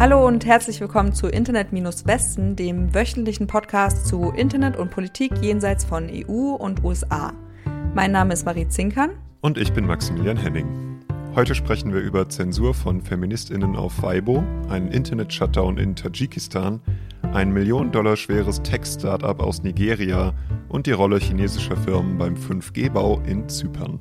Hallo und herzlich willkommen zu Internet-Westen, dem wöchentlichen Podcast zu Internet und Politik jenseits von EU und USA. Mein Name ist Marie Zinkern. Und ich bin Maximilian Henning. Heute sprechen wir über Zensur von FeministInnen auf Weibo, einen Internet-Shutdown in Tadschikistan, ein Millionen Dollar schweres Tech-Startup aus Nigeria und die Rolle chinesischer Firmen beim 5G-Bau in Zypern.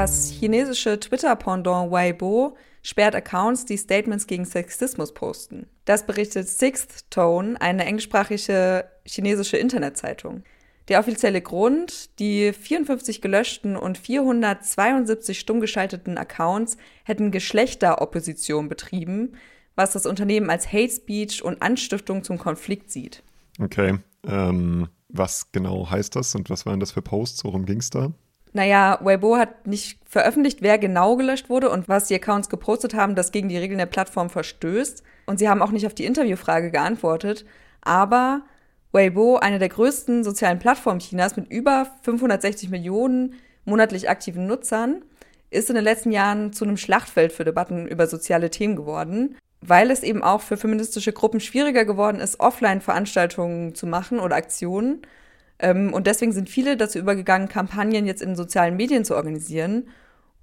Das chinesische Twitter-Pendant Weibo sperrt Accounts, die Statements gegen Sexismus posten. Das berichtet Sixth Tone, eine englischsprachige chinesische Internetzeitung. Der offizielle Grund, die 54 gelöschten und 472 stumm geschalteten Accounts hätten Geschlechteropposition betrieben, was das Unternehmen als Hate Speech und Anstiftung zum Konflikt sieht. Okay, ähm, was genau heißt das und was waren das für Posts? Worum ging es da? Naja, Weibo hat nicht veröffentlicht, wer genau gelöscht wurde und was die Accounts gepostet haben, das gegen die Regeln der Plattform verstößt. Und sie haben auch nicht auf die Interviewfrage geantwortet. Aber Weibo, eine der größten sozialen Plattformen Chinas mit über 560 Millionen monatlich aktiven Nutzern, ist in den letzten Jahren zu einem Schlachtfeld für Debatten über soziale Themen geworden, weil es eben auch für feministische Gruppen schwieriger geworden ist, Offline-Veranstaltungen zu machen oder Aktionen ähm, und deswegen sind viele dazu übergegangen, Kampagnen jetzt in sozialen Medien zu organisieren.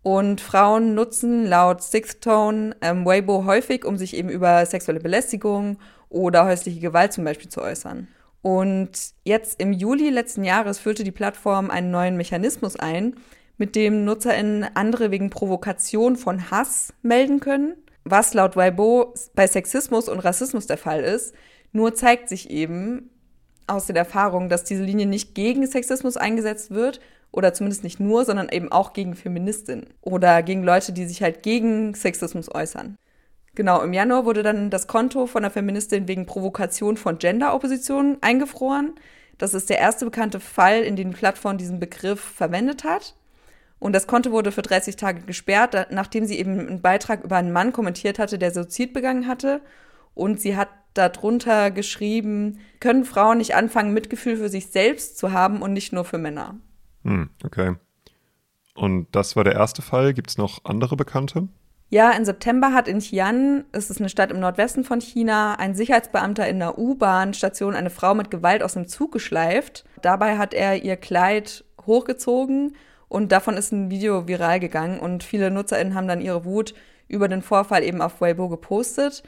Und Frauen nutzen laut Sixth Tone ähm, Weibo häufig, um sich eben über sexuelle Belästigung oder häusliche Gewalt zum Beispiel zu äußern. Und jetzt im Juli letzten Jahres führte die Plattform einen neuen Mechanismus ein, mit dem NutzerInnen andere wegen Provokation von Hass melden können, was laut Weibo bei Sexismus und Rassismus der Fall ist. Nur zeigt sich eben, aus den Erfahrungen, dass diese Linie nicht gegen Sexismus eingesetzt wird oder zumindest nicht nur, sondern eben auch gegen Feministinnen oder gegen Leute, die sich halt gegen Sexismus äußern. Genau, im Januar wurde dann das Konto von der Feministin wegen Provokation von Gender-Opposition eingefroren. Das ist der erste bekannte Fall, in dem die Plattform diesen Begriff verwendet hat. Und das Konto wurde für 30 Tage gesperrt, nachdem sie eben einen Beitrag über einen Mann kommentiert hatte, der Suizid begangen hatte. Und sie hat darunter geschrieben, können Frauen nicht anfangen, Mitgefühl für sich selbst zu haben und nicht nur für Männer. Hm, okay. Und das war der erste Fall. Gibt es noch andere Bekannte? Ja, im September hat in Xi'an, es ist eine Stadt im Nordwesten von China, ein Sicherheitsbeamter in einer U-Bahn-Station eine Frau mit Gewalt aus dem Zug geschleift. Dabei hat er ihr Kleid hochgezogen und davon ist ein Video viral gegangen und viele NutzerInnen haben dann ihre Wut über den Vorfall eben auf Weibo gepostet.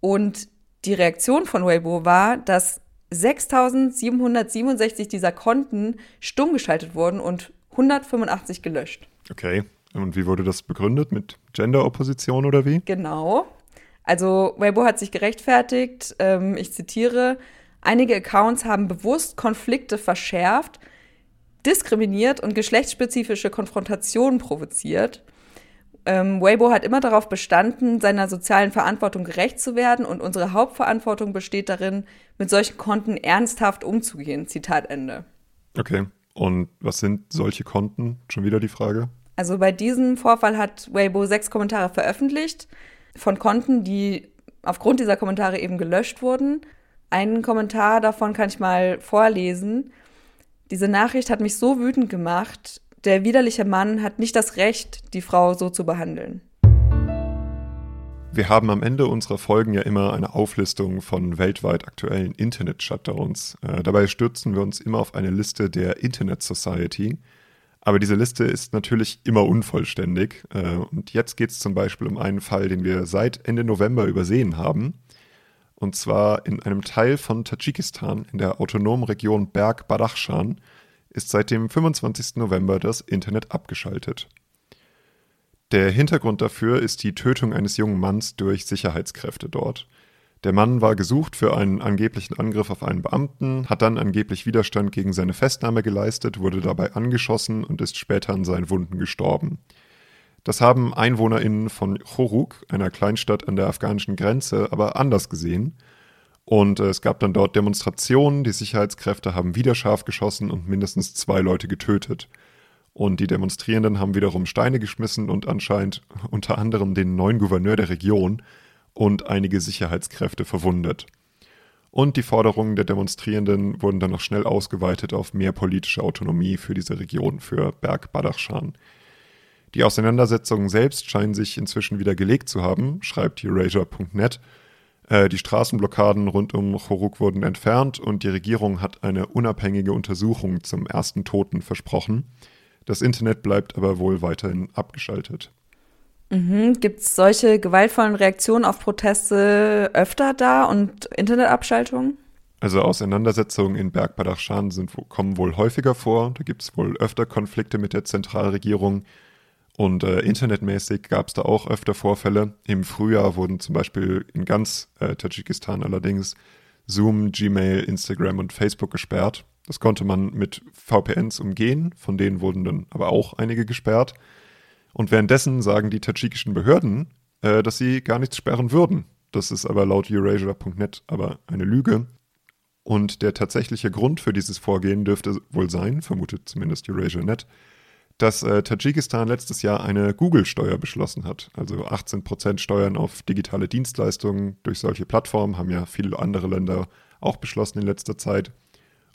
Und die Reaktion von Weibo war, dass 6767 dieser Konten stumm geschaltet wurden und 185 gelöscht. Okay. Und wie wurde das begründet? Mit Gender-Opposition oder wie? Genau. Also Weibo hat sich gerechtfertigt. Ähm, ich zitiere: Einige Accounts haben bewusst Konflikte verschärft, diskriminiert und geschlechtsspezifische Konfrontationen provoziert. Ähm, Weibo hat immer darauf bestanden, seiner sozialen Verantwortung gerecht zu werden und unsere Hauptverantwortung besteht darin, mit solchen Konten ernsthaft umzugehen. Zitat Ende. Okay. Und was sind solche Konten? Schon wieder die Frage. Also bei diesem Vorfall hat Weibo sechs Kommentare veröffentlicht von Konten, die aufgrund dieser Kommentare eben gelöscht wurden. Einen Kommentar davon kann ich mal vorlesen. Diese Nachricht hat mich so wütend gemacht, der widerliche Mann hat nicht das Recht, die Frau so zu behandeln. Wir haben am Ende unserer Folgen ja immer eine Auflistung von weltweit aktuellen Internet-Shutdowns. Äh, dabei stürzen wir uns immer auf eine Liste der Internet Society. Aber diese Liste ist natürlich immer unvollständig. Äh, und jetzt geht es zum Beispiel um einen Fall, den wir seit Ende November übersehen haben. Und zwar in einem Teil von Tadschikistan in der autonomen Region Berg-Badachshan ist seit dem 25. November das Internet abgeschaltet. Der Hintergrund dafür ist die Tötung eines jungen Manns durch Sicherheitskräfte dort. Der Mann war gesucht für einen angeblichen Angriff auf einen Beamten, hat dann angeblich Widerstand gegen seine Festnahme geleistet, wurde dabei angeschossen und ist später an seinen Wunden gestorben. Das haben EinwohnerInnen von Choruk, einer Kleinstadt an der afghanischen Grenze, aber anders gesehen und äh, es gab dann dort Demonstrationen, die Sicherheitskräfte haben wieder scharf geschossen und mindestens zwei Leute getötet. Und die Demonstrierenden haben wiederum Steine geschmissen und anscheinend unter anderem den neuen Gouverneur der Region und einige Sicherheitskräfte verwundet. Und die Forderungen der Demonstrierenden wurden dann noch schnell ausgeweitet auf mehr politische Autonomie für diese Region, für Berg-Badachshan. Die Auseinandersetzungen selbst scheinen sich inzwischen wieder gelegt zu haben, schreibt Eurasia.net. Äh, die Straßenblockaden rund um Choruk wurden entfernt und die Regierung hat eine unabhängige Untersuchung zum ersten Toten versprochen. Das Internet bleibt aber wohl weiterhin abgeschaltet. Mhm. Gibt es solche gewaltvollen Reaktionen auf Proteste öfter da und Internetabschaltungen? Also Auseinandersetzungen in Bergbadachshan sind, kommen wohl häufiger vor. Da gibt es wohl öfter Konflikte mit der Zentralregierung. Und äh, internetmäßig gab es da auch öfter Vorfälle. Im Frühjahr wurden zum Beispiel in ganz äh, Tadschikistan allerdings Zoom, Gmail, Instagram und Facebook gesperrt. Das konnte man mit VPNs umgehen, von denen wurden dann aber auch einige gesperrt. Und währenddessen sagen die tadschikischen Behörden, äh, dass sie gar nichts sperren würden. Das ist aber laut Eurasia.net aber eine Lüge. Und der tatsächliche Grund für dieses Vorgehen dürfte wohl sein, vermutet zumindest Eurasia.net, dass äh, Tadschikistan letztes Jahr eine Google-Steuer beschlossen hat. Also 18% Steuern auf digitale Dienstleistungen durch solche Plattformen haben ja viele andere Länder auch beschlossen in letzter Zeit.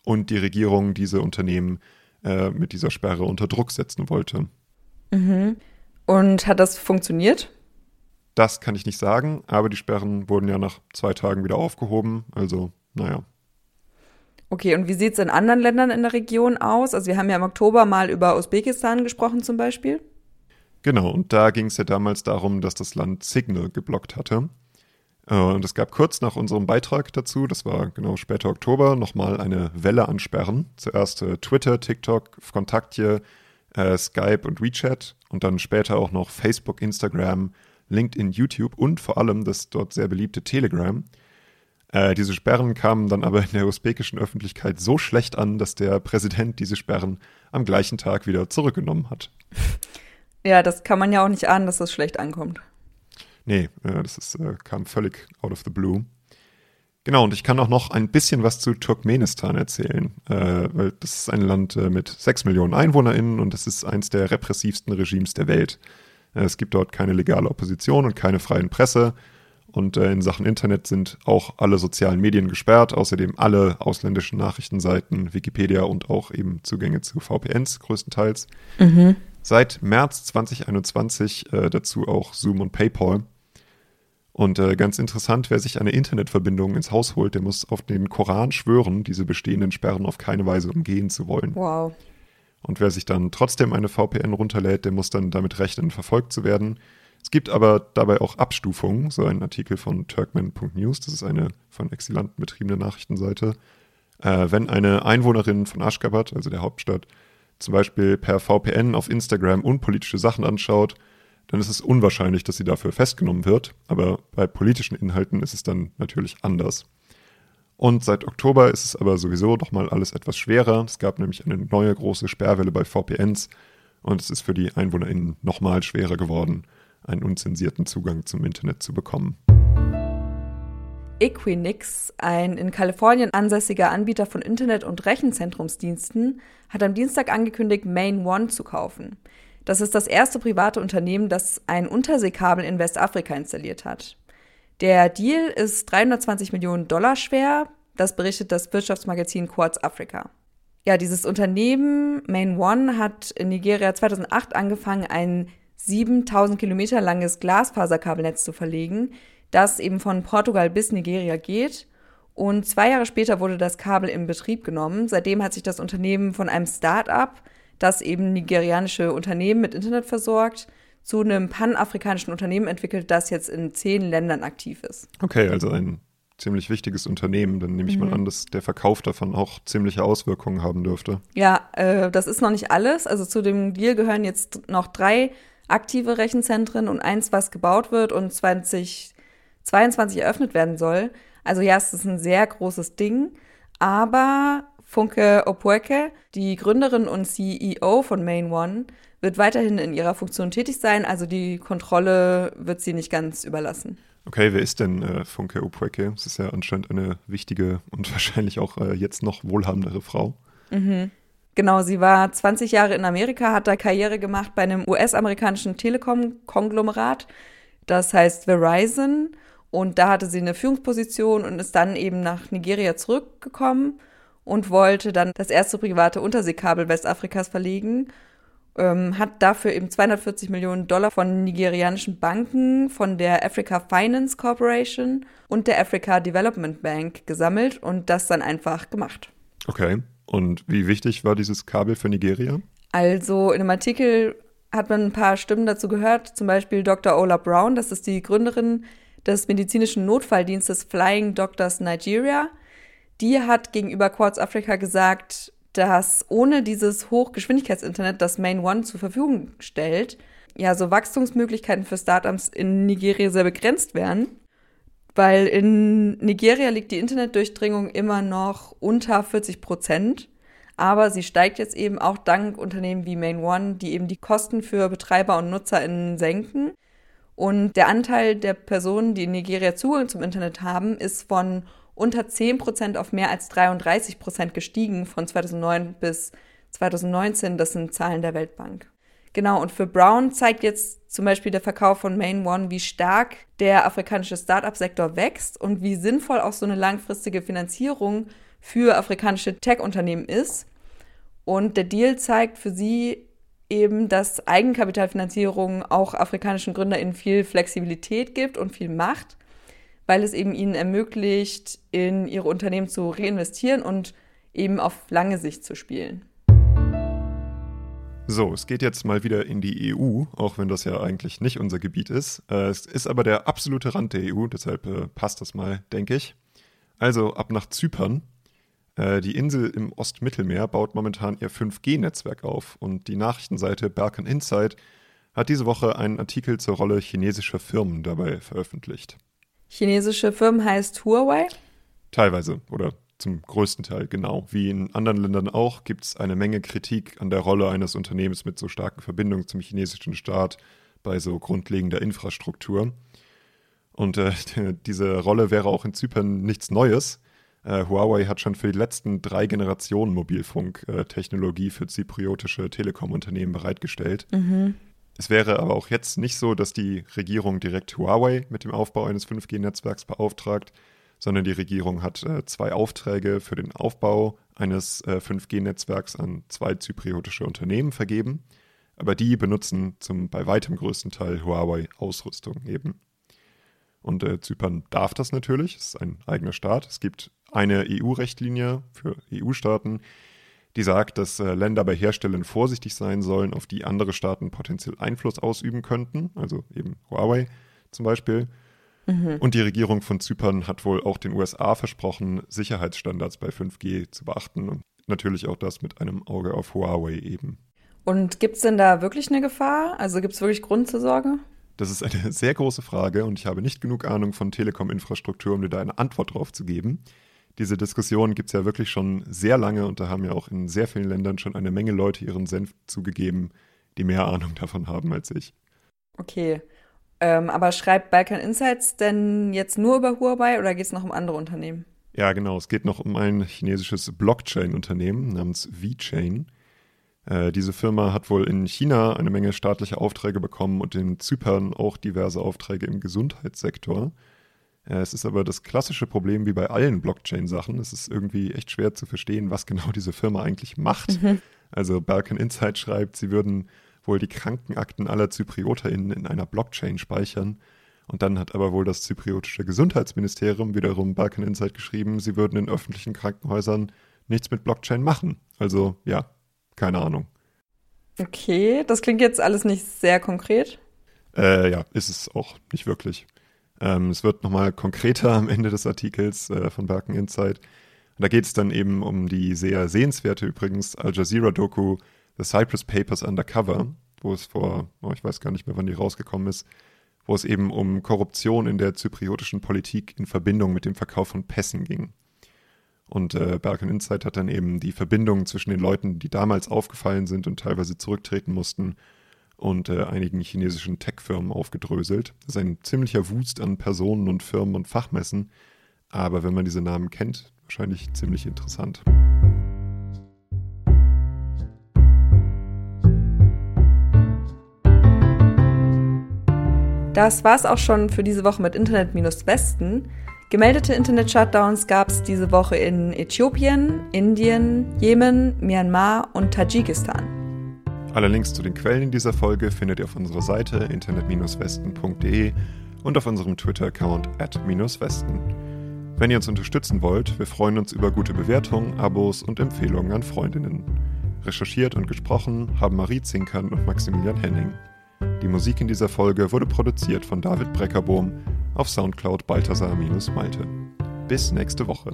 Und die Regierung diese Unternehmen äh, mit dieser Sperre unter Druck setzen wollte. Mhm. Und hat das funktioniert? Das kann ich nicht sagen, aber die Sperren wurden ja nach zwei Tagen wieder aufgehoben. Also, naja. Okay, und wie sieht es in anderen Ländern in der Region aus? Also wir haben ja im Oktober mal über Usbekistan gesprochen zum Beispiel. Genau, und da ging es ja damals darum, dass das Land Signal geblockt hatte. Äh, und es gab kurz nach unserem Beitrag dazu, das war genau später Oktober, nochmal eine Welle an Sperren. Zuerst äh, Twitter, TikTok, Kontaktje, äh, Skype und WeChat und dann später auch noch Facebook, Instagram, LinkedIn, YouTube und vor allem das dort sehr beliebte Telegram. Äh, diese Sperren kamen dann aber in der usbekischen Öffentlichkeit so schlecht an, dass der Präsident diese Sperren am gleichen Tag wieder zurückgenommen hat. Ja, das kann man ja auch nicht ahnen, dass das schlecht ankommt. Nee, äh, das ist, äh, kam völlig out of the blue. Genau, und ich kann auch noch ein bisschen was zu Turkmenistan erzählen, äh, weil das ist ein Land äh, mit sechs Millionen EinwohnerInnen und das ist eins der repressivsten Regimes der Welt. Äh, es gibt dort keine legale Opposition und keine freien Presse. Und äh, in Sachen Internet sind auch alle sozialen Medien gesperrt, außerdem alle ausländischen Nachrichtenseiten, Wikipedia und auch eben Zugänge zu VPNs größtenteils. Mhm. Seit März 2021 äh, dazu auch Zoom und PayPal. Und äh, ganz interessant, wer sich eine Internetverbindung ins Haus holt, der muss auf den Koran schwören, diese bestehenden Sperren auf keine Weise umgehen zu wollen. Wow. Und wer sich dann trotzdem eine VPN runterlädt, der muss dann damit rechnen, verfolgt zu werden. Es gibt aber dabei auch Abstufungen, so ein Artikel von Turkmen.news, das ist eine von Exilanten betriebene Nachrichtenseite. Äh, wenn eine Einwohnerin von Aschgabat, also der Hauptstadt, zum Beispiel per VPN auf Instagram unpolitische Sachen anschaut, dann ist es unwahrscheinlich, dass sie dafür festgenommen wird. Aber bei politischen Inhalten ist es dann natürlich anders. Und seit Oktober ist es aber sowieso doch mal alles etwas schwerer. Es gab nämlich eine neue große Sperrwelle bei VPNs und es ist für die EinwohnerInnen nochmal schwerer geworden, einen unzensierten Zugang zum Internet zu bekommen. Equinix, ein in Kalifornien ansässiger Anbieter von Internet- und Rechenzentrumsdiensten, hat am Dienstag angekündigt, Main One zu kaufen. Das ist das erste private Unternehmen, das ein Unterseekabel in Westafrika installiert hat. Der Deal ist 320 Millionen Dollar schwer, das berichtet das Wirtschaftsmagazin Quartz Africa. Ja, dieses Unternehmen Main One hat in Nigeria 2008 angefangen, ein 7000 Kilometer langes Glasfaserkabelnetz zu verlegen, das eben von Portugal bis Nigeria geht. Und zwei Jahre später wurde das Kabel in Betrieb genommen. Seitdem hat sich das Unternehmen von einem Start-up, das eben nigerianische Unternehmen mit Internet versorgt, zu einem panafrikanischen Unternehmen entwickelt, das jetzt in zehn Ländern aktiv ist. Okay, also ein ziemlich wichtiges Unternehmen. Dann nehme ich mhm. mal an, dass der Verkauf davon auch ziemliche Auswirkungen haben dürfte. Ja, äh, das ist noch nicht alles. Also zu dem Deal gehören jetzt noch drei aktive Rechenzentren und eins, was gebaut wird und 2022 eröffnet werden soll. Also ja, es ist ein sehr großes Ding, aber Funke Opweke, die Gründerin und CEO von Main One, wird weiterhin in ihrer Funktion tätig sein, also die Kontrolle wird sie nicht ganz überlassen. Okay, wer ist denn äh, Funke Opweke? Das ist ja anscheinend eine wichtige und wahrscheinlich auch äh, jetzt noch wohlhabendere Frau. Mhm. Genau, sie war 20 Jahre in Amerika, hat da Karriere gemacht bei einem US-amerikanischen Telekom-Konglomerat, das heißt Verizon. Und da hatte sie eine Führungsposition und ist dann eben nach Nigeria zurückgekommen und wollte dann das erste private Unterseekabel Westafrikas verlegen. Ähm, hat dafür eben 240 Millionen Dollar von nigerianischen Banken, von der Africa Finance Corporation und der Africa Development Bank gesammelt und das dann einfach gemacht. Okay. Und wie wichtig war dieses Kabel für Nigeria? Also in einem Artikel hat man ein paar Stimmen dazu gehört, zum Beispiel Dr. Ola Brown, das ist die Gründerin des medizinischen Notfalldienstes Flying Doctors Nigeria. Die hat gegenüber Quartz Africa gesagt, dass ohne dieses Hochgeschwindigkeitsinternet, das Main One zur Verfügung stellt, ja, so Wachstumsmöglichkeiten für Startups in Nigeria sehr begrenzt wären. Weil in Nigeria liegt die Internetdurchdringung immer noch unter 40 Prozent. Aber sie steigt jetzt eben auch dank Unternehmen wie Main One, die eben die Kosten für Betreiber und NutzerInnen senken. Und der Anteil der Personen, die in Nigeria Zugang zum Internet haben, ist von unter 10 Prozent auf mehr als 33 Prozent gestiegen von 2009 bis 2019. Das sind Zahlen der Weltbank. Genau, und für Brown zeigt jetzt zum Beispiel der Verkauf von Main One, wie stark der afrikanische Startup-Sektor wächst und wie sinnvoll auch so eine langfristige Finanzierung für afrikanische Tech-Unternehmen ist. Und der Deal zeigt für sie eben, dass Eigenkapitalfinanzierung auch afrikanischen GründerInnen viel Flexibilität gibt und viel Macht, weil es eben ihnen ermöglicht, in ihre Unternehmen zu reinvestieren und eben auf lange Sicht zu spielen. So, es geht jetzt mal wieder in die EU, auch wenn das ja eigentlich nicht unser Gebiet ist. Äh, es ist aber der absolute Rand der EU, deshalb äh, passt das mal, denke ich. Also ab nach Zypern. Äh, die Insel im Ostmittelmeer baut momentan ihr 5G-Netzwerk auf und die Nachrichtenseite Balkan Insight hat diese Woche einen Artikel zur Rolle chinesischer Firmen dabei veröffentlicht. Chinesische Firmen heißt Huawei? Teilweise oder zum größten Teil genau. Wie in anderen Ländern auch gibt es eine Menge Kritik an der Rolle eines Unternehmens mit so starken Verbindungen zum chinesischen Staat bei so grundlegender Infrastruktur. Und äh, diese Rolle wäre auch in Zypern nichts Neues. Äh, Huawei hat schon für die letzten drei Generationen Mobilfunktechnologie für zypriotische Telekom-Unternehmen bereitgestellt. Mhm. Es wäre aber auch jetzt nicht so, dass die Regierung direkt Huawei mit dem Aufbau eines 5G-Netzwerks beauftragt, sondern die Regierung hat äh, zwei Aufträge für den Aufbau eines äh, 5G-Netzwerks an zwei zypriotische Unternehmen vergeben. Aber die benutzen zum bei weitem größten Teil Huawei-Ausrüstung eben. Und äh, Zypern darf das natürlich, es ist ein eigener Staat. Es gibt eine EU-Rechtlinie für EU-Staaten, die sagt, dass äh, Länder bei Herstellern vorsichtig sein sollen, auf die andere Staaten potenziell Einfluss ausüben könnten, also eben Huawei zum Beispiel. Mhm. Und die Regierung von Zypern hat wohl auch den USA versprochen, Sicherheitsstandards bei 5G zu beachten und natürlich auch das mit einem Auge auf Huawei eben. Und gibt es denn da wirklich eine Gefahr? Also gibt es wirklich Grund zur Sorge? Das ist eine sehr große Frage und ich habe nicht genug Ahnung von Telekom-Infrastruktur, um dir da eine Antwort drauf zu geben. Diese Diskussion gibt es ja wirklich schon sehr lange und da haben ja auch in sehr vielen Ländern schon eine Menge Leute ihren Senf zugegeben, die mehr Ahnung davon haben als ich. Okay. Ähm, aber schreibt Balkan Insights denn jetzt nur über Huawei oder geht es noch um andere Unternehmen? Ja, genau. Es geht noch um ein chinesisches Blockchain-Unternehmen namens VChain. Äh, diese Firma hat wohl in China eine Menge staatliche Aufträge bekommen und in Zypern auch diverse Aufträge im Gesundheitssektor. Äh, es ist aber das klassische Problem wie bei allen Blockchain-Sachen. Es ist irgendwie echt schwer zu verstehen, was genau diese Firma eigentlich macht. Mhm. Also Balkan Insight schreibt, sie würden wohl die Krankenakten aller ZyprioterInnen in einer Blockchain speichern. Und dann hat aber wohl das zypriotische Gesundheitsministerium wiederum Balkan Insight geschrieben, sie würden in öffentlichen Krankenhäusern nichts mit Blockchain machen. Also ja, keine Ahnung. Okay, das klingt jetzt alles nicht sehr konkret. Äh, ja, ist es auch nicht wirklich. Ähm, es wird nochmal konkreter am Ende des Artikels äh, von Berken Insight. Und da geht es dann eben um die sehr sehenswerte übrigens Al Jazeera-Doku The Cyprus Papers Undercover, wo es vor, oh, ich weiß gar nicht mehr, wann die rausgekommen ist, wo es eben um Korruption in der zypriotischen Politik in Verbindung mit dem Verkauf von Pässen ging. Und äh, Balkan Insight hat dann eben die Verbindungen zwischen den Leuten, die damals aufgefallen sind und teilweise zurücktreten mussten, und äh, einigen chinesischen Tech-Firmen aufgedröselt. Das ist ein ziemlicher Wust an Personen und Firmen und Fachmessen, aber wenn man diese Namen kennt, wahrscheinlich ziemlich interessant. Das war's auch schon für diese Woche mit Internet-Westen. Gemeldete Internet-Shutdowns gab es diese Woche in Äthiopien, Indien, Jemen, Myanmar und Tadschikistan. Alle Links zu den Quellen in dieser Folge findet ihr auf unserer Seite internet-westen.de und auf unserem Twitter-Account at-westen. Wenn ihr uns unterstützen wollt, wir freuen uns über gute Bewertungen, Abos und Empfehlungen an Freundinnen. Recherchiert und gesprochen haben Marie Zinkern und Maximilian Henning. Die Musik in dieser Folge wurde produziert von David Breckerbohm auf Soundcloud Balthasar-Malte. Bis nächste Woche.